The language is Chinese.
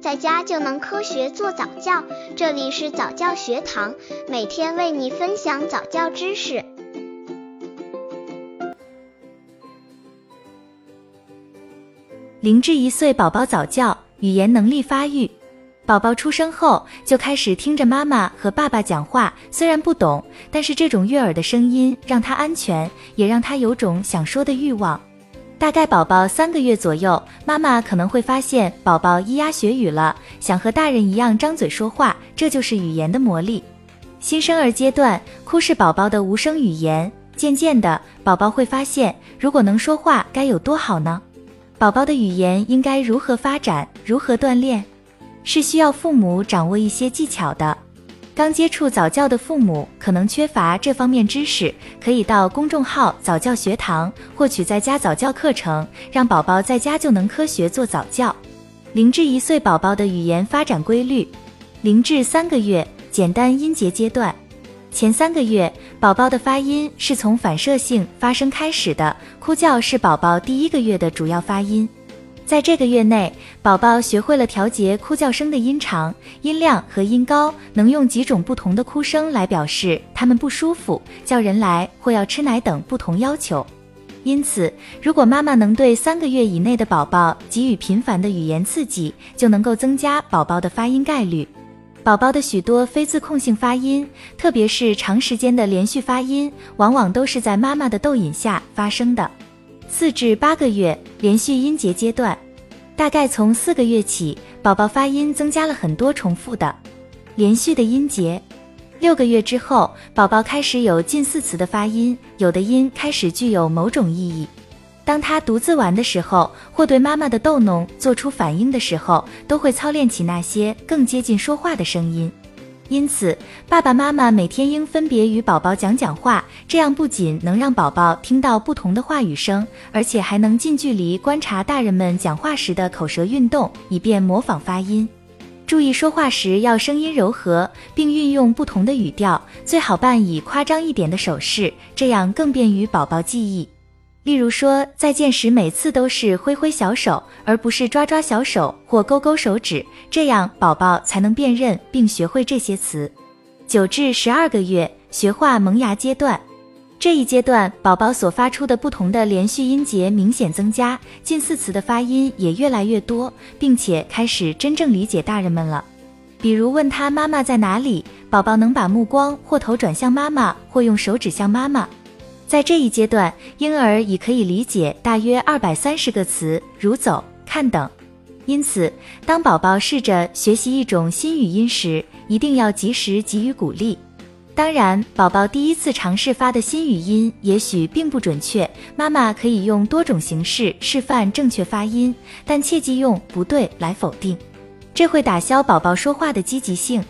在家就能科学做早教。这里是早教学堂，每天为你分享早教知识。零至一岁宝宝早教，语言能力发育。宝宝出生后就开始听着妈妈和爸爸讲话，虽然不懂，但是这种悦耳的声音让他安全，也让他有种想说的欲望。大概宝宝三个月左右，妈妈可能会发现宝宝咿呀学语了，想和大人一样张嘴说话，这就是语言的魔力。新生儿阶段，哭是宝宝的无声语言，渐渐的，宝宝会发现，如果能说话该有多好呢？宝宝的语言应该如何发展，如何锻炼？是需要父母掌握一些技巧的。刚接触早教的父母可能缺乏这方面知识，可以到公众号早教学堂获取在家早教课程，让宝宝在家就能科学做早教。零至一岁宝宝的语言发展规律：零至三个月，简单音节阶段。前三个月，宝宝的发音是从反射性发声开始的，哭叫是宝宝第一个月的主要发音。在这个月内，宝宝学会了调节哭叫声的音长、音量和音高，能用几种不同的哭声来表示他们不舒服、叫人来或要吃奶等不同要求。因此，如果妈妈能对三个月以内的宝宝给予频繁的语言刺激，就能够增加宝宝的发音概率。宝宝的许多非自控性发音，特别是长时间的连续发音，往往都是在妈妈的逗引下发生的。四至八个月连续音节阶段，大概从四个月起，宝宝发音增加了很多重复的连续的音节。六个月之后，宝宝开始有近似词的发音，有的音开始具有某种意义。当他独自玩的时候，或对妈妈的逗弄做出反应的时候，都会操练起那些更接近说话的声音。因此，爸爸妈妈每天应分别与宝宝讲讲话，这样不仅能让宝宝听到不同的话语声，而且还能近距离观察大人们讲话时的口舌运动，以便模仿发音。注意说话时要声音柔和，并运用不同的语调，最好伴以夸张一点的手势，这样更便于宝宝记忆。例如说再见时，每次都是挥挥小手，而不是抓抓小手或勾勾手指，这样宝宝才能辨认并学会这些词。九至十二个月，学话萌芽阶段，这一阶段宝宝所发出的不同的连续音节明显增加，近似词的发音也越来越多，并且开始真正理解大人们了。比如问他妈妈在哪里，宝宝能把目光或头转向妈妈，或用手指向妈妈。在这一阶段，婴儿已可以理解大约二百三十个词，如走、看等。因此，当宝宝试着学习一种新语音时，一定要及时给予鼓励。当然，宝宝第一次尝试发的新语音也许并不准确，妈妈可以用多种形式示范正确发音，但切忌用不对来否定，这会打消宝宝说话的积极性。